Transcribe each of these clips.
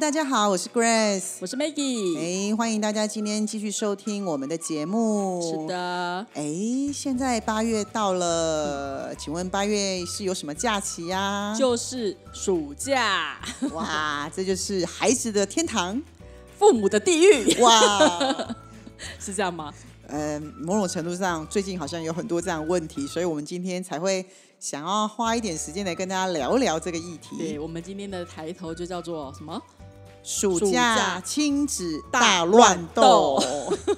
大家好，我是 Grace，我是 Maggie。哎，欢迎大家今天继续收听我们的节目。是，的，哎，现在八月到了，请问八月是有什么假期呀、就是暑假，哇，这就是孩子的天堂父母的地狱，哇！是这样吗？呃，某种程度上，最近好像有很多这样的问题，所以我们今天才会想要花一点时间来跟大家聊一聊这个议题对，题。我们今天的抬头就叫做什么？暑暑假假亲子大大乱乱斗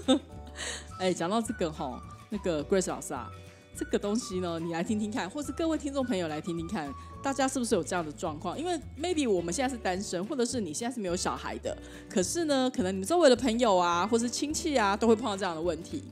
斗，哎，讲到这个哈，那个 Grace 老师啊，这个东西呢，你来听听看，或是各位听众朋友来听听看，大家是不是有这样的状况？因为 maybe 我们现在是单身，或者是你现在是没有小孩的，可是呢，可能你们周围的朋友啊，或是亲戚啊，都会碰到这样的问题。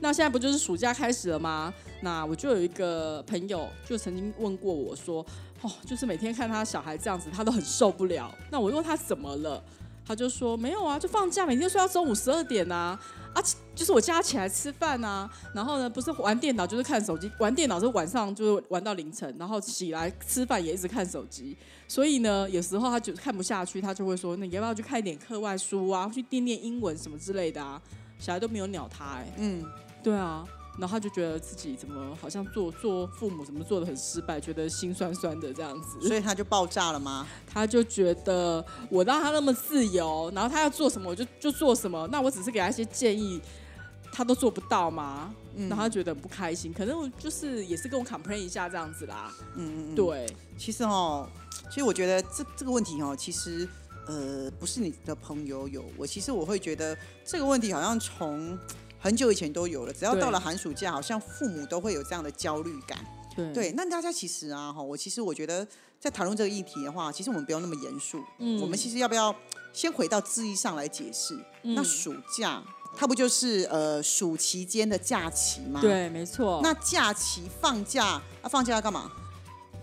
那现在不就是暑假开始了吗？那我就有一个朋友就曾经问过我说，哦，就是每天看他小孩这样子，他都很受不了。那我问他怎么了，他就说没有啊，就放假每天睡到中午十二点啊，啊，就是我叫他起来吃饭啊，然后呢不是玩电脑就是看手机，玩电脑是晚上就是玩到凌晨，然后起来吃饭也一直看手机，所以呢有时候他就看不下去，他就会说，那你要不要去看一点课外书啊，去念念英文什么之类的啊，小孩都没有鸟他哎、嗯，对啊。然后他就觉得自己怎么好像做做父母怎么做的很失败，觉得心酸酸的这样子。所以他就爆炸了吗？他就觉得我让他那么自由，然后他要做什么我就就做什么，那我只是给他一些建议，他都做不到吗？嗯然后他觉得很不开心，可能我就是也是跟我 complain 一下这样子啦。嗯嗯嗯，对，其实哦，其实我觉得这这个问题哦，其实呃不是你的朋友有，我其实我会觉得这个问题好像从很久以前都有了，只要到了寒暑假，好像父母都会有这样的焦虑感。对对，那大家其实啊，哈，我其实我觉得在谈论这个议题的话，其实我们不用那么严肃，嗯我们其实要不要先回到字义上来解释？嗯那暑假它不就是呃暑期间的假期吗？。对，没错。那假期放假啊，放假要干嘛？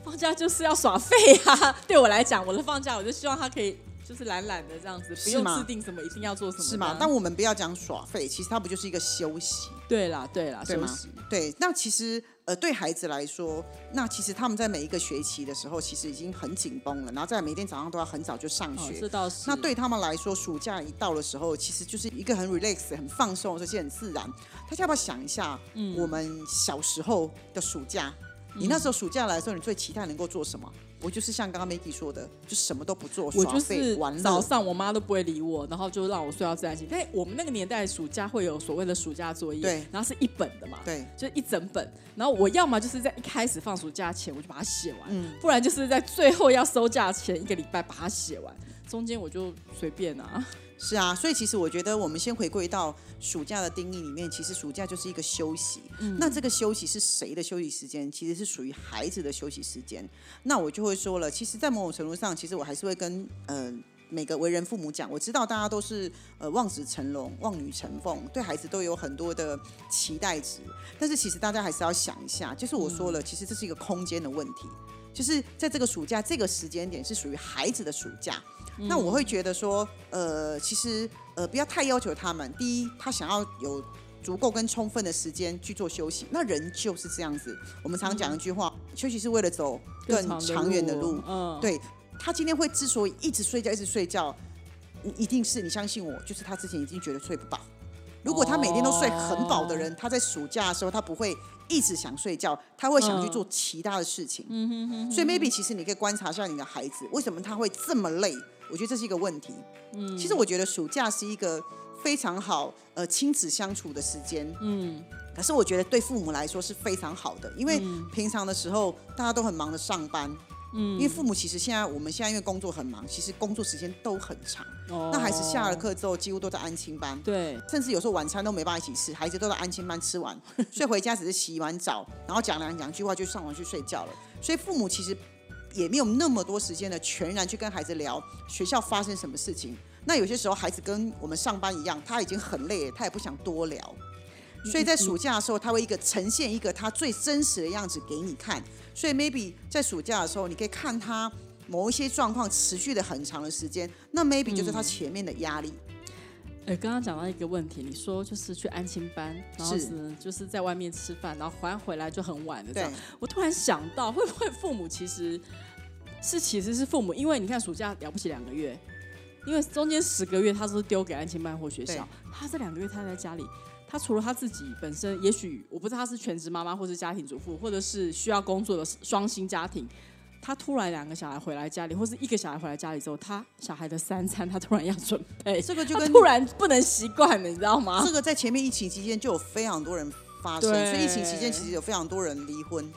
放假就是要耍废啊！对我来讲，我的放假我就希望他可以就是懒懒的这样子，不用制定什么一定要做什么，是吗？但我们不要讲耍废，其实它不就是一个休息？对啦，对啦，对吗休息。对，那其实呃，对孩子来说，那其实他们在每一个学期的时候，其实已经很紧绷了，然后在每天早上都要很早就上哦，学。这倒是。那对他们来说，暑假一到的时候，其实就是一个很 relax、很放松，而且很自然。大家要不要想一下，嗯我们小时候的暑假？你那时候暑假来的时候，你最期待能够做什么？我就是像刚刚 Maggie 说的，就什么都不做，我耍就废玩早上我妈都不会理我，然后就让我睡到自然醒。但我们那个年代暑假会有所谓的暑假作业，对然后是一本的嘛，对，就一整本。然后我要么就是在一开始放暑假前我就把它写完，嗯不然就是在最后要收假前一个礼拜把它写完，中间我就随便啊。是啊，所以其实我觉得我们先回归到暑假的定义里面，其实暑假就是一个休息。嗯那这个休息是谁的休息时间？其实是属于孩子的休息时间。那我就会说了，其实，在某种程度上，其实我还是会跟呃每个为人父母讲，我知道大家都是呃望子成龙、望女成凤，对孩子都有很多的期待值。但是其实大家还是要想一下，就是我说了，其实这是一个空间的问题。就是在这个暑假这个时间点是属于孩子的暑假，那我会觉得说，呃，其实呃不要太要求他们。第一，他想要有足够跟充分的时间去做休息，那人就是这样子。我们常讲一句话，休息是为了走更长远的路。嗯，对他今天会之所以一直睡觉，一直睡觉，一定是你相信我，就是他之前已经觉得睡不饱。如果他每天都睡很饱的人，他在暑假的时候他不会一直想睡觉，他会想去做其他的事情。所以 maybe 其实你可以观察一下你的孩子，为什么他会这么累？我觉得这是一个问题。嗯，其实我觉得暑假是一个非常好呃亲子相处的时间。嗯，可是我觉得对父母来说是非常好的，因为平常的时候大家都很忙的上班。嗯，因为父母其实现在我们现在因为工作很忙，其实工作时间都很长。哦那孩子下了课之后，几乎都在安亲班，对，甚至有时候晚餐都没办法一起吃，孩子都在安亲班吃完，所以回家只是洗完澡，然后讲两两句话就上床去睡觉了。所以父母其实也没有那么多时间的全然去跟孩子聊学校发生什么事情。那有些时候孩子跟我们上班一样，他已经很累了，他也不想多聊。所以在暑假的时候，他会一个呈现一个他最真实的样子给你看。所以 maybe 在暑假的时候，你可以看他某一些状况持续的很长的时间，那 maybe 就是他前面的压力。呃，刚刚讲到一个问题，你说就是去安亲班，然后是是就是在外面吃饭，然后还回来就很晚的这对样。我突然想到，会不会父母其实是其实是父母，因为你看暑假了不起两个月，因为中间十个月他都是丢给安亲班或学校，他这两个月他在家里。他除了他自己本身，也许我不知道他是全职妈妈，或是家庭主妇，或者是需要工作的双薪家庭。他突然两个小孩回来家里，或是一个小孩回来家里之后，他小孩的三餐他突然要准备，这个就跟突然不能习惯了，你知道吗？这个在前面疫情期间就有非常多人发生，所以疫情期间其实有非常多人离婚，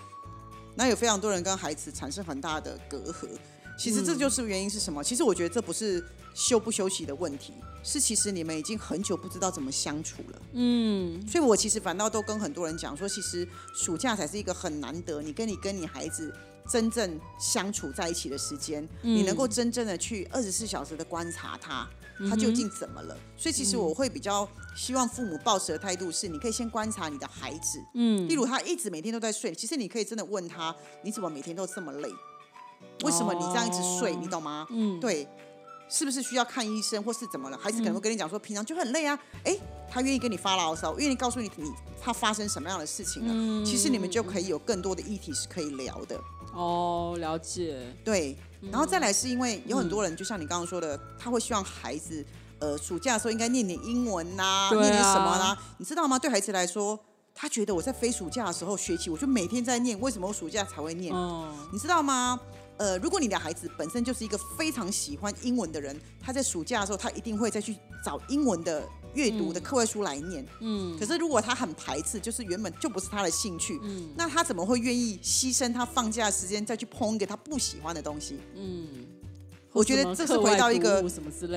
那有非常多人跟孩子产生很大的隔阂。其实这就是原因是什么？其实我觉得这不是休不休息的问题，是其实你们已经很久不知道怎么相处了。嗯，所以我其实反倒都跟很多人讲说，其实暑假才是一个很难得，你跟你跟你孩子真正相处在一起的时间，你能够真正的去二十四小时的观察他，他究竟怎么了。所以其实我会比较希望父母抱持的态度是，你可以先观察你的孩子，嗯，例如他一直每天都在睡，其实你可以真的问他，你怎么每天都这么累？为什么你这样一直睡？哦你懂吗？嗯对。是不是需要看医生，或是怎么了？孩子可能会跟你讲说，平常就很累啊。哎，他愿意跟你发牢骚，愿意告诉你你他发生什么样的事情了。嗯其实你们就可以有更多的议题是可以聊的。哦，了解，对，然后再来是因为有很多人，就像你刚刚说的，他会希望孩子，呃，暑假的时候应该念点英文呐、念点什么啦、你知道吗？对孩子来说，他觉得我在非暑假的时候学习，我就每天在念，为什么我暑假才会念？哦，你知道吗？呃，如果你的孩子本身就是一个非常喜欢英文的人，他在暑假的时候，他一定会再去找英文的阅读的课外书来念。嗯，可是如果他很排斥，就是原本就不是他的兴趣，嗯，那他怎么会愿意牺牲他放假的时间再去碰一个他不喜欢的东西？嗯我觉得这是回到一个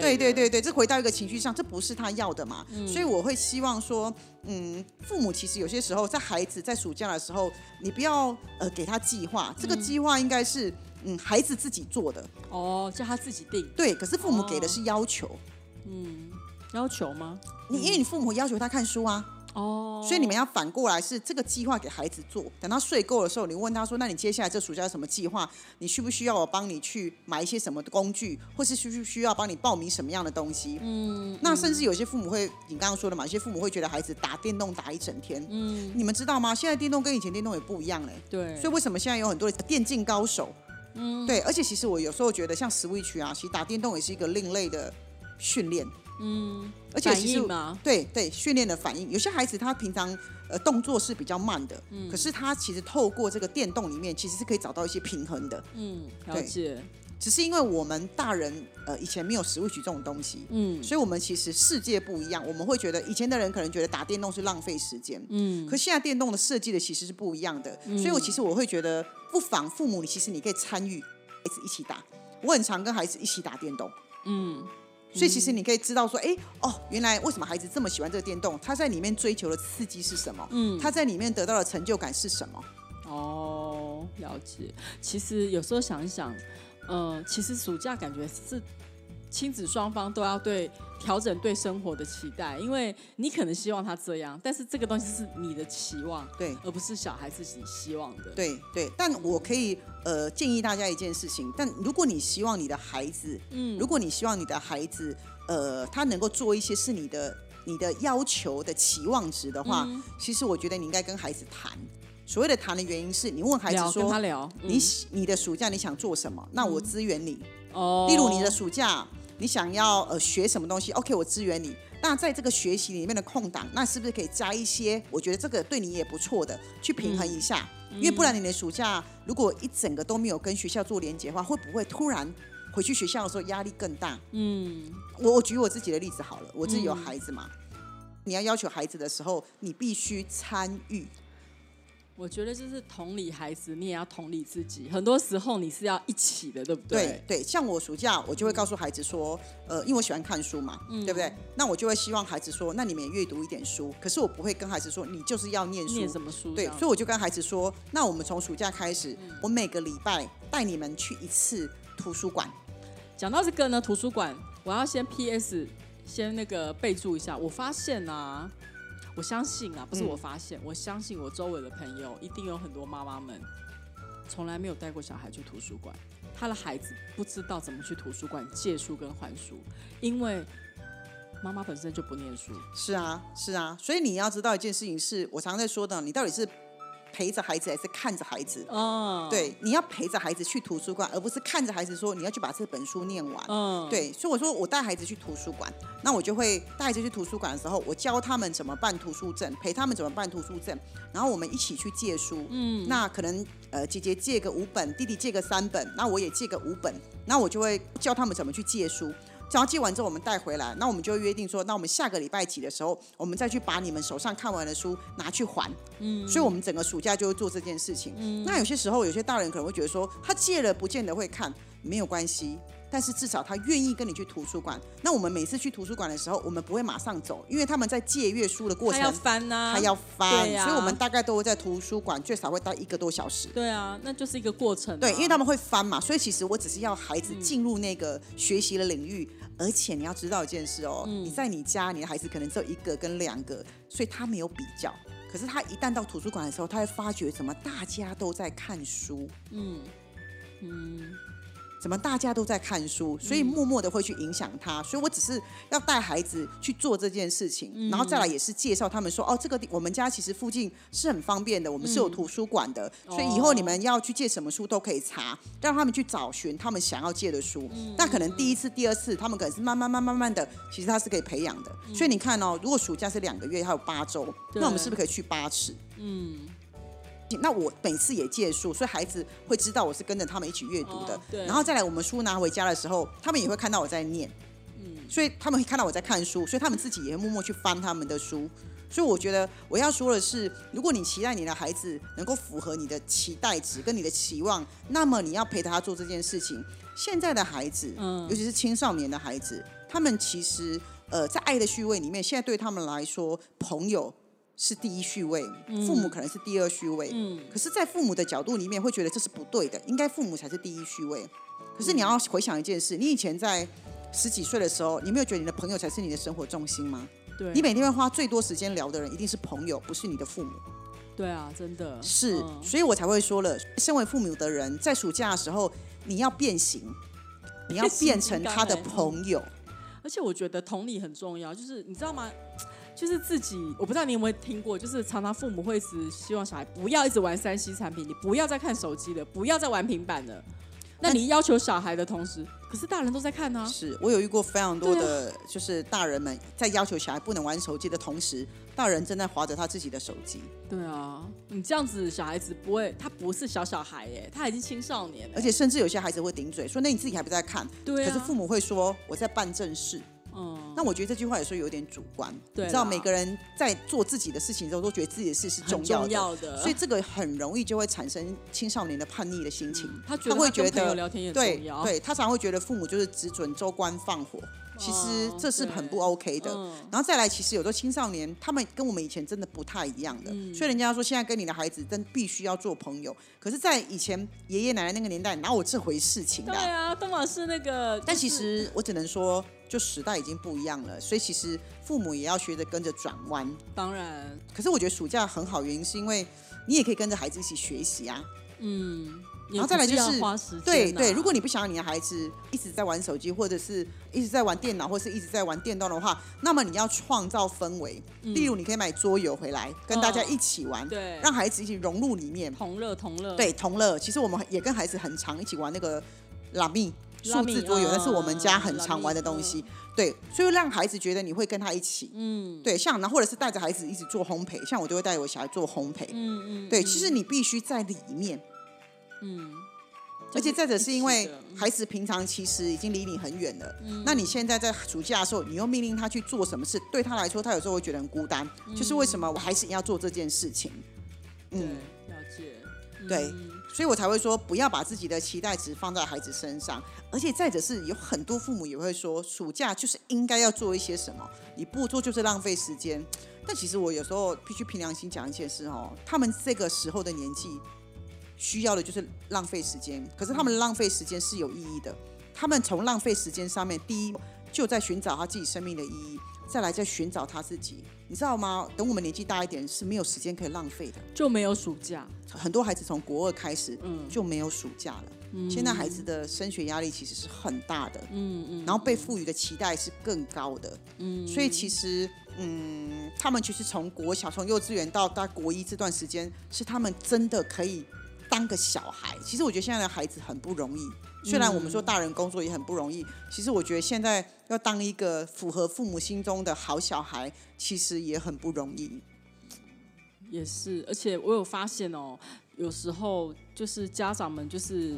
对对对对，这回到一个情绪上，这不是他要的嘛。所以我会希望说，嗯，父母其实有些时候在孩子在暑假的时候，你不要呃给他计划，这个计划应该是嗯孩子自己做的，哦，叫他自己定对。可是父母给的是要求，嗯要求吗？你因为你父母要求他看书啊，哦，所以你们要反过来是这个计划给孩子做，等他睡够的时候，你问他说：“那你接下来这暑假有什么计划？你需不需要我帮你去买一些什么工具，或是需不需要帮你报名什么样的东西？”嗯，那甚至有些父母会，你刚刚说的嘛，有些父母会觉得孩子打电动打一整天。嗯，你们知道吗？现在电动跟以前电动也不一样嘞。对，所以为什么现在有很多的电竞高手？嗯，对，而且其实我有时候觉得像 Switch 啊，其实打电动也是一个另类的训练。嗯，而且其实对对，训练的反应，有些孩子他平常呃动作是比较慢的，可是他其实透过这个电动里面，其实是可以找到一些平衡的。嗯，了对。解，只是因为我们大人呃以前没有 Switch 这种东西，嗯所以我们其实世界不一样。我们会觉得以前的人可能觉得打电动是浪费时间，嗯，可现在电动的设计的其实是不一样的。所以我其实我会觉得，不妨父母你其实你可以参与孩子一起打。我很常跟孩子一起打电动，嗯，所以其实你可以知道说，哎，哦，原来为什么孩子这么喜欢这个电动？他在里面追求的刺激是什么？嗯他在里面得到的成就感是什么？哦，了解。其实有时候想一想，呃，其实暑假感觉是亲子双方都要对调整对生活的期待，因为你可能希望他这样，但是这个东西是你的期望，对而不是小孩自己希望的。，对对，但我可以呃建议大家一件事情，但如果你希望你的孩子，嗯如果你希望你的孩子呃他能够做一些是你的你的要求的期望值的话，嗯其实我觉得你应该跟孩子谈。所谓的谈的原因是你问孩子聊跟他说，你你的暑假你想做什么？那我支援你。哦，例如你的暑假，你想要呃学什么东西，OK，我支援你。那在这个学习里面的空档，那是不是可以加一些？我觉得这个对你也不错的，去平衡一下。因为不然你的暑假如果一整个都没有跟学校做连接的话，会不会突然回去学校的时候压力更大？嗯我我举我自己的例子好了，我自己有孩子嘛。你要要求孩子的时候，你必须参与。我觉得就是同理孩子，你也要同理自己。很多时候你是要一起的，对不对对，像我暑假我就会告诉孩子说，呃，因为我喜欢看书嘛，对不对？那我就会希望孩子说，那你们也阅读一点书。可是我不会跟孩子说，你就是要念书。念什么书对，所以我就跟孩子说，那我们从暑假开始，我每个礼拜带你们去一次图书馆。讲到这个呢，图书馆，我要先 P.S. 先那个备注一下，我发现啊，我相信啊，不是嗯我发现，我相信我周围的朋友一定有很多妈妈们从来没有带过小孩去图书馆，他的孩子不知道怎么去图书馆借书跟还书，因为妈妈本身就不念书。是啊，是啊，所以你要知道一件事情是，我常常在说的，你到底是陪着孩子还是看着孩子？嗯，，对，你要陪着孩子去图书馆，而不是看着孩子说你要去把这本书念完。嗯，对，所以我说我带孩子去图书馆，那我就会带孩子去图书馆的时候，我教他们怎么办图书证，陪他们怎么办图书证，然后我们一起去借书。嗯，那可能呃姐姐借个五本，弟弟借个三本，那我也借个五本，那我就会教他们怎么去借书。然后借完之后，我们带回来，那我们就约定说，那我们下个礼拜几的时候，我们再去把你们手上看完的书拿去还。嗯，所以我们整个暑假就会做这件事情。嗯，那有些时候，有些大人可能会觉得说，他借了不见得会看，没有关系。但是至少他愿意跟你去图书馆。那我们每次去图书馆的时候，我们不会马上走，因为他们在借阅书的过程他要，翻呐、他要翻，所以我们大概都会在图书馆最少会待一个多小时。对啊，那就是一个过程啊、对，因为他们会翻嘛，所以其实我只是要孩子进入那个学习的领域，而且你要知道一件事哦，你在你家，你的孩子可能只有一个跟两个，所以他没有比较。可是他一旦到图书馆的时候，他会发觉怎么大家都在看书，嗯。嗯，怎么大家都在看书，所以默默的会去影响他。所以我只是要带孩子去做这件事情，然后再来也是介绍他们说，哦，这个地我们家其实附近是很方便的，我们是有图书馆的，所以以后你们要去借什么书都可以查，让他们去找寻他们想要借的书。那可能第一次、第二次，他们可能是慢慢、慢慢、慢慢的，其实他是可以培养的。所以你看哦，如果暑假是两个月，还有八周，那我们是不是可以去八次？嗯，那我每次也借书，所以孩子会知道我是跟着他们一起阅读的。哦对然后再来，我们书拿回家的时候，他们也会看到我在念，嗯所以他们会看到我在看书，所以他们自己也会默默去翻他们的书。所以我觉得我要说的是，如果你期待你的孩子能够符合你的期待值跟你的期望，那么你要陪他做这件事情。现在的孩子，嗯尤其是青少年的孩子，他们其实呃在爱的序位里面，现在对他们来说，朋友是第一序位，父母可能是第二序位。嗯可是，在父母的角度里面，会觉得这是不对的，应该父母才是第一序位。可是你要回想一件事，你以前在十几岁的时候，你没有觉得你的朋友才是你的生活重心吗？对，你每天会花最多时间聊的人，一定是朋友，不是你的父母。对啊，真的是，嗯所以我才会说了，身为父母的人，在暑假的时候，你要变形，你要变成 他的朋友。而且我觉得同理很重要，就是你知道吗？就是自己，我不知道你有没有听过，就是常常父母会一直希望小孩不要一直玩三 C 产品，你不要再看手机了，不要再玩平板了。那你要求小孩的同时，可是大人都在看呢、是我有遇过非常多的，就是大人们在要求小孩不能玩手机的同时，大人正在划着他自己的手机。对啊，你这样子小孩子不会，他不是小小孩耶，他已经青少年了。而且甚至有些孩子会顶嘴说：“那你自己还不在看？”对啊，可是父母会说：“我在办正事。”嗯，那我觉得这句话有时候有点主观。对你知道每个人在做自己的事情的时候，都觉得自己的事是重要的，重要的，所以这个很容易就会产生青少年的叛逆的心情。他会觉得聊天也对对，他常会觉得父母就是只准州官放火，其实哦这是很不 OK 的。嗯然后再来，其实有的青少年他们跟我们以前真的不太一样的，嗯所以人家说现在跟你的孩子真必须要做朋友。可是，在以前爷爷奶奶那个年代，哪有这回事情对啊？啊，东马是那个，但其实我只能说，就时代已经不一样了，所以其实父母也要学着跟着转弯。当然，可是我觉得暑假很好，原因是因为你也可以跟着孩子一起学习啊。嗯，然后再来就是要花时间、啊，对对，如果你不想要你的孩子一直在玩手机，或者是一直在玩电脑，或是一直在玩电动的话，那么你要创造氛围。例如，你可以买桌游回来，跟大家一起玩，嗯对让孩子一起融入里面。同乐同乐，对，同乐。其实我们也跟孩子很常一起玩那个拉密数字桌游，那是我们家很常玩的东西。对，所以让孩子觉得你会跟他一起。嗯对，像然后或者是带着孩子一起做烘焙，像我就会带我小孩做烘焙。嗯嗯，对，嗯其实你必须在里面。嗯，而且再者是因为孩子平常其实已经离你很远了，那你现在在暑假的时候，你又命令他去做什么事，对他来说，他有时候会觉得很孤单。就是为什么我还是要做这件事情？嗯，了解，对嗯所以我才会说不要把自己的期待值放在孩子身上。而且再者是有很多父母也会说，暑假就是应该要做一些什么，你不做就是浪费时间。但其实我有时候必须凭良心讲一件事哦，他们这个时候的年纪需要的就是浪费时间，可是他们浪费时间是有意义的。他们从浪费时间上面，第一，就在寻找他自己生命的意义，再来再寻找他自己。你知道吗？等我们年纪大一点，是没有时间可以浪费的。就没有暑假，很多孩子从国二开始，嗯就没有暑假了。现在孩子的升学压力其实是很大的，嗯嗯然后被赋予的期待是更高的，嗯，所以其实，嗯，他们其实从国小、从幼稚园到大国一这段时间，是他们真的可以当个小孩。其实我觉得现在的孩子很不容易，虽然我们说大人工作也很不容易，其实我觉得现在要当一个符合父母心中的好小孩，其实也很不容易。也是，而且我有发现哦，有时候就是家长们就是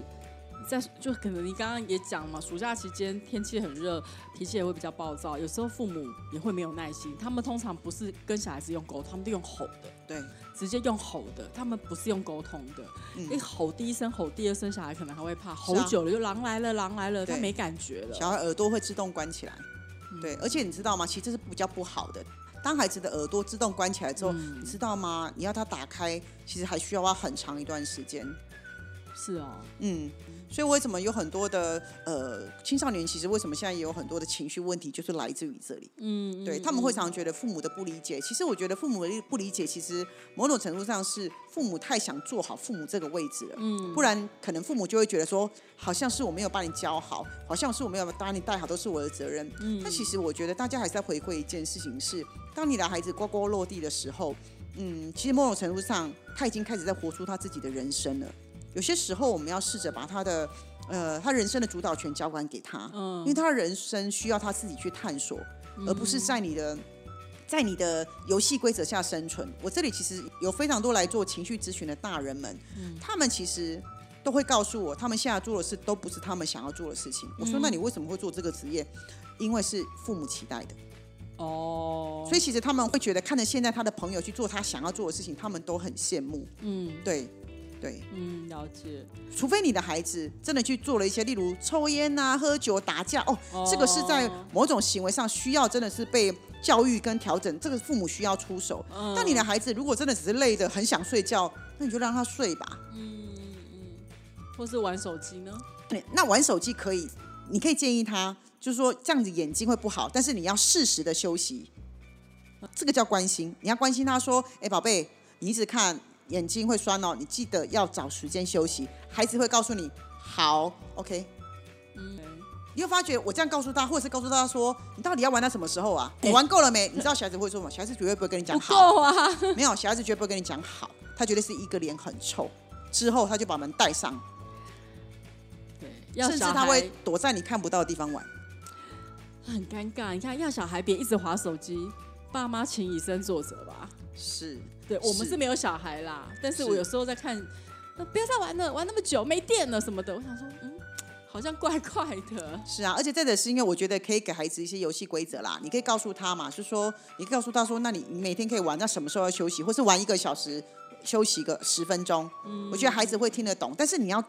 在就可能你刚刚也讲嘛，暑假期间天气很热，脾气也会比较暴躁，有时候父母也会没有耐心，他们通常不是跟小孩子用沟通，他们都用吼的，对，直接用吼的，他们不是用沟通的。嗯一吼第一声吼，第二声小孩可能还会怕，吼久了就狼来了，狼来了，他没感觉了。小孩耳朵会自动关起来，嗯对，而且你知道吗？其实这是比较不好的。当孩子的耳朵自动关起来之后，嗯你知道吗？你要他打开，其实还需要花很长一段时间。是哦，嗯，所以为什么有很多的呃青少年，其实为什么现在也有很多的情绪问题，就是来自于这里。嗯，对他们会常常觉得父母的不理解，其实我觉得父母的不理解，其实某种程度上是父母太想做好父母这个位置了。嗯，不然可能父母就会觉得说，好像是我没有把你教好，好像是我没有把你带好，都是我的责任。嗯但其实我觉得大家还是在回馈一件事情是，当你的孩子呱呱落地的时候，嗯，其实某种程度上他已经开始在活出他自己的人生了。有些时候我们要试着把他的呃他人生的主导权交还给他，嗯因为他的人生需要他自己去探索，而不是在你的。在你的游戏规则下生存，我这里其实有非常多来做情绪咨询的大人们，他们其实都会告诉我，他们现在做的事都不是他们想要做的事情。我说，那你为什么会做这个职业？因为是父母期待的，哦，所以其实他们会觉得看着现在他的朋友去做他想要做的事情，他们都很羡慕。嗯对，对，嗯，了解。除非你的孩子真的去做了一些，例如抽烟啊、喝酒、打架，哦，这个是在某种行为上需要真的是被教育跟调整，这个父母需要出手。嗯但你的孩子如果真的只是累的很想睡觉，那你就让他睡吧。嗯嗯或是玩手机呢？对那玩手机可以，你可以建议他，就是说这样子眼睛会不好，但是你要适时的休息，这个叫关心。你要关心他说，哎，宝贝，你一直看眼睛会酸哦，你记得要找时间休息。孩子会告诉你，好，OK。嗯，你会发觉我这样告诉他，或者是告诉他说，你到底要玩到什么时候啊？你玩够了没？你知道小孩子会说什么？小孩子绝对不会跟你讲好，够啊。没有，小孩子绝对不会跟你讲好，他绝对是一个脸很臭。之后他就把门带上，对，要甚至小孩他会躲在你看不到的地方玩。很尴尬。你看，要小孩别一直划手机，爸妈请以身作则吧。是，对我们是是没有小孩啦，但是我有时候在看，呃不要再玩了，玩那么久没电了什么的。我想说，嗯，好像怪怪的。是啊，而且再者是因为我觉得可以给孩子一些游戏规则啦，你可以告诉他嘛，是说你可以告诉他说，那你你每天可以玩，那什么时候要休息，或是玩一个小时，休息个十分钟。嗯我觉得孩子会听得懂，但是你要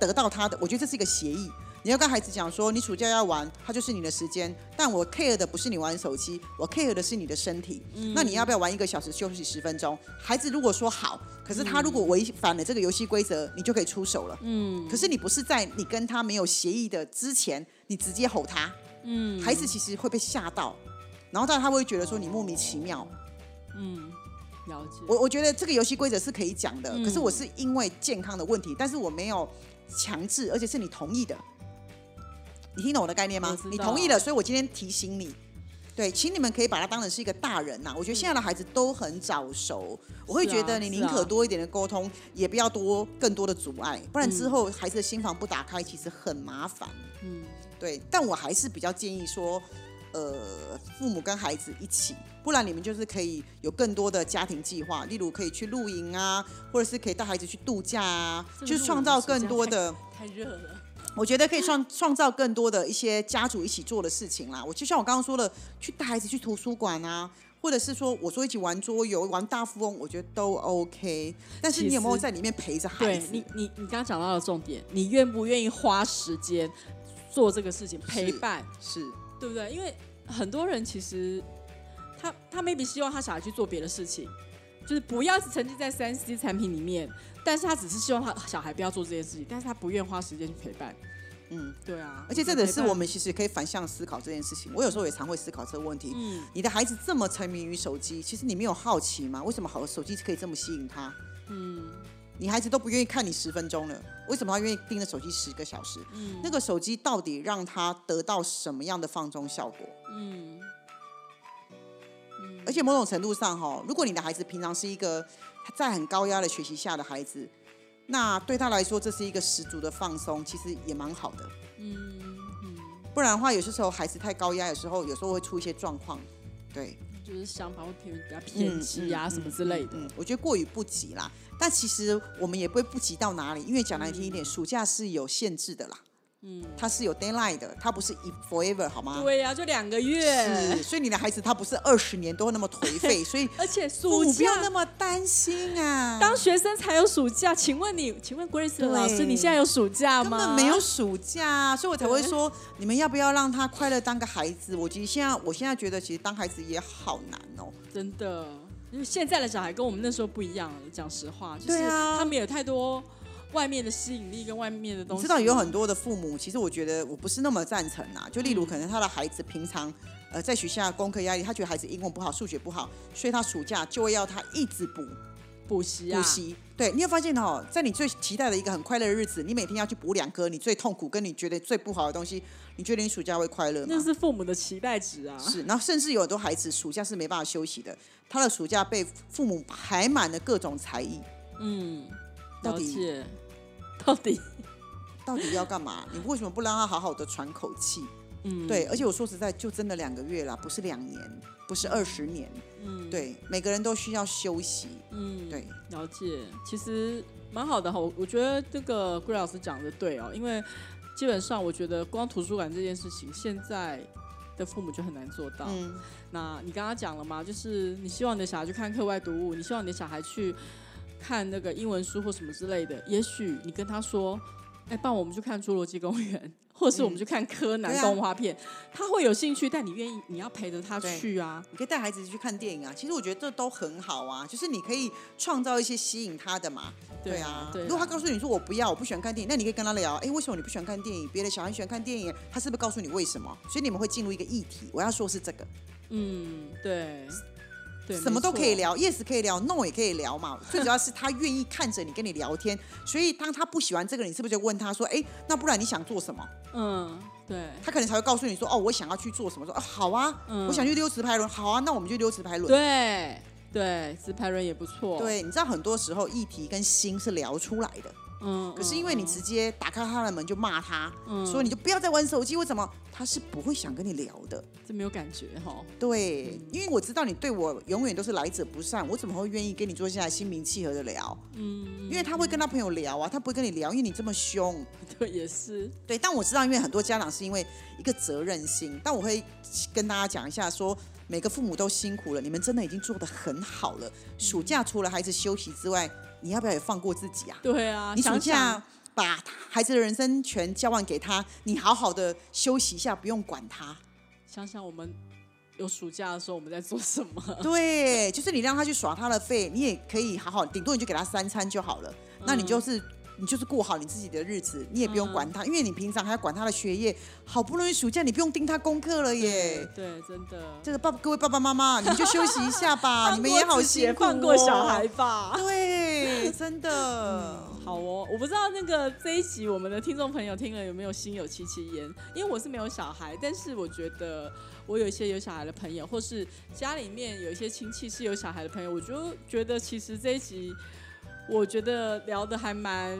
得到他的，我觉得这是一个协议。你要跟孩子讲说，你暑假要玩，它就是你的时间，但我 care 的不是你玩手机，我 care 的是你的身体。那你要不要玩一个小时，休息十分钟？孩子如果说好，可是他如果违反了这个游戏规则，你就可以出手了。嗯可是你不是在你跟他没有协议的之前，你直接吼他，嗯孩子其实会被吓到，然后但他会觉得说你莫名其妙。嗯，了解。我我觉得这个游戏规则是可以讲的，嗯可是我是因为健康的问题，但是我没有强制，而且是你同意的。你听懂我的概念吗你同意了，所以我今天提醒你。对，请你们可以把它当成是一个大人呐、我觉得现在的孩子都很早熟，我会觉得你宁可多一点的沟通，也不要多更多的阻碍，不然之嗯后孩子的心房不打开，其实很麻烦。嗯，对，但我还是比较建议说，呃，父母跟孩子一起，不然你们就是可以有更多的家庭计划，例如可以去露营啊，或者是可以带孩子去度假啊，这个就是创造更多的，太热了。我觉得可以创创造更多的一些家族一起做的事情啦。我就像我刚刚说的，去带孩子去图书馆啊。或者是说，我说一起玩桌游、玩大富翁，我觉得都 OK。但是你有没有在里面陪着孩子？对你，你你刚刚讲到的重点，你愿不愿意花时间做这个事情陪伴，是对不对？因为很多人其实他他 maybe 希望他小孩去做别的事情，就是不要沉浸在三 C 产品里面，但是他只是希望他小孩不要做这件事情，但是他不愿花时间去陪伴。嗯，对啊，而且这个是我们其实可以反向思考这件事情。我有时候也常会思考这个问题。嗯你的孩子这么沉迷于手机，其实你没有好奇吗？为什么好的手机可以这么吸引他？嗯你孩子都不愿意看你十分钟了，为什么他愿意盯着手机十个小时？嗯那个手机到底让他得到什么样的放松效果？嗯而且某种程度上，哈，如果你的孩子平常是一个在很高压的学习下的孩子，那对他来说这是一个十足的放松，其实也蛮好的。嗯嗯，不然的话，有些时候孩子太高压，有时候有时候会出一些状况。对，就是想法会偏比较偏激啊嗯什么之类的。嗯，我觉得过于不急啦。但其实我们也不会不及到哪里，因为讲难听一点，暑假是有限制的啦。嗯，它是有 deadline 的，它不是一 forever 好吗？对呀、就两个月是，，所以你的孩子他不是二十年都那么颓废，所以而且暑假母不要那么担心啊。当学生才有暑假，请问你，请问 Grace 对老师，你现在有暑假根吗？本没有暑假，所以我才会说，你们要不要让他快乐当个孩子？我其实现在，我现在觉得，其实当孩子也好难哦。真的，因为现在的小孩跟我们那时候不一样了。讲实话，就是他们有太多外面的吸引力跟外面的东西。你知道有很多的父母，其实我觉得我不是那么赞成啊。就例如，可能他的孩子平常呃在学校功课压力，他觉得孩子英文不好，数学不好，所以他暑假就会要他一直补补习啊，补习。对，你有发现哦，在你最期待的一个很快乐的日子，你每天要去补两科你最痛苦跟你觉得最不好的东西，你觉得你暑假会快乐吗？那是父母的期待值啊。是，然后甚至有很多孩子暑假是没办法休息的，他的暑假被父母排满了各种才艺，嗯，到底到底，到底要干嘛？你为什么不让他好好的喘口气？嗯，对，而且我说实在，就真的两个月啦，不是两年，不是二十年。嗯，对，每个人都需要休息。嗯，对，了解，其实蛮好的哈。我我觉得这个桂老师讲的对哦，因为基本上我觉得光图书馆这件事情，现在的父母就很难做到。嗯，那你刚刚讲了嘛，就是你希望你的小孩去看课外读物，你希望你的小孩去看那个英文书或什么之类的。也许你跟他说：“哎，帮我们去看《侏罗纪公园》，或者是我们去看柯南动画片。他会有兴趣，但你愿意，你要陪着他去啊。你可以带孩子去看电影啊。其实我觉得这都很好啊，就是你可以创造一些吸引他的嘛。对啊，对啊如果他告诉你说我不要，我不喜欢看电影，那你可以跟他聊，哎，为什么你不喜欢看电影？别的小孩喜欢看电影，他是不是告诉你为什么？所以你们会进入一个议题。我要说是这个。嗯，对，对，什么都可以聊。，yes 可以聊，no 也可以聊嘛。最主要是他愿意看着你跟你聊天，所以当他不喜欢这个人，你是不是就问他说，哎，那不然你想做什么？嗯，对，他可能才会告诉你说，哦，我想要去做什么。说，哦，好啊，嗯我想去溜直排轮，好啊，那我们就溜直排轮。对对，直排轮也不错。，对，你知道很多时候议题跟心是聊出来的，嗯，可是因为你直接打开他的门就骂他，嗯说你就不要再玩手机，为什么？他是不会想跟你聊的。这没有感觉哈。对，嗯因为我知道你对我永远都是来者不善，我怎么会愿意跟你坐下来心平气和的聊？嗯，因为他会跟他朋友聊啊，他不会跟你聊，因为你这么凶。对，也是。对，但我知道，因为很多家长是因为一个责任心，但我会跟大家讲一下说。每个父母都辛苦了，你们真的已经做得很好了。暑假除了孩子休息之外，你要不要也放过自己啊？对啊，你暑想假想把孩子的人生权交还给他，你好好的休息一下，不用管他。想想我们有暑假的时候我们在做什么。对，就是你让他去耍他的费，你也可以好好，顶多你就给他三餐就好了。那你就是你就是过好你自己的日子，你也不用管他，因为你平常还要管他的学业。好不容易暑假你不用盯他功课了耶。对，真的。这个爸各位爸爸妈妈，你们就休息一下吧，你们也好辛苦、哦，放过小孩。吧。对，真的。好哦，我不知道那个这一集我们的听众朋友听了有没有心有戚戚焉，因为我是没有小孩，但是我觉得我有一些有小孩的朋友，或是家里面有一些亲戚是有小孩的朋友，我就觉得其实这一集我觉得聊的还蛮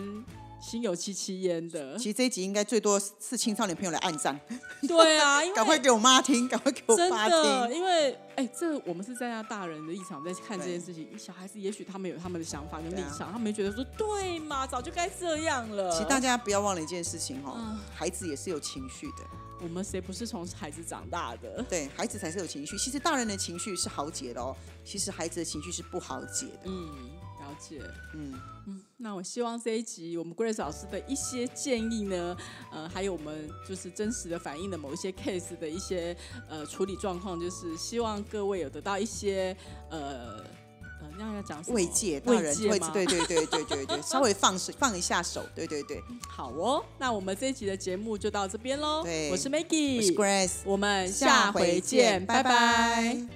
心有戚戚焉的其。实这一集应该最多是青少年朋友来暗赞，对啊，因为赶快给我妈听，赶快给我真爸的，听。因为哎、这我们是站在大人的立场在看这件事情，小孩子也许他们有他们的想法跟立场，他们觉得说对嘛，早就该这样了。其实大家不要忘了一件事情哈、嗯孩子也是有情绪的，我们谁不是从孩子长大的？对，孩子才是有情绪。其实大人的情绪是好解的哦，其实孩子的情绪是不好解的。嗯，了解。嗯，嗯，那我希望这一集我们 Grace 老师的一些建议呢，呃，还有我们就是真实的反映的某一些 case 的一些呃处理状况，就是希望各位有得到一些呃呃那要讲慰藉大人会，慰藉吗对对对对对对，稍微放手放一下手，对对对。好哦，那我们这一集的节目就到这边喽。对我是我是 Maggie，Grace，我们下回见，拜拜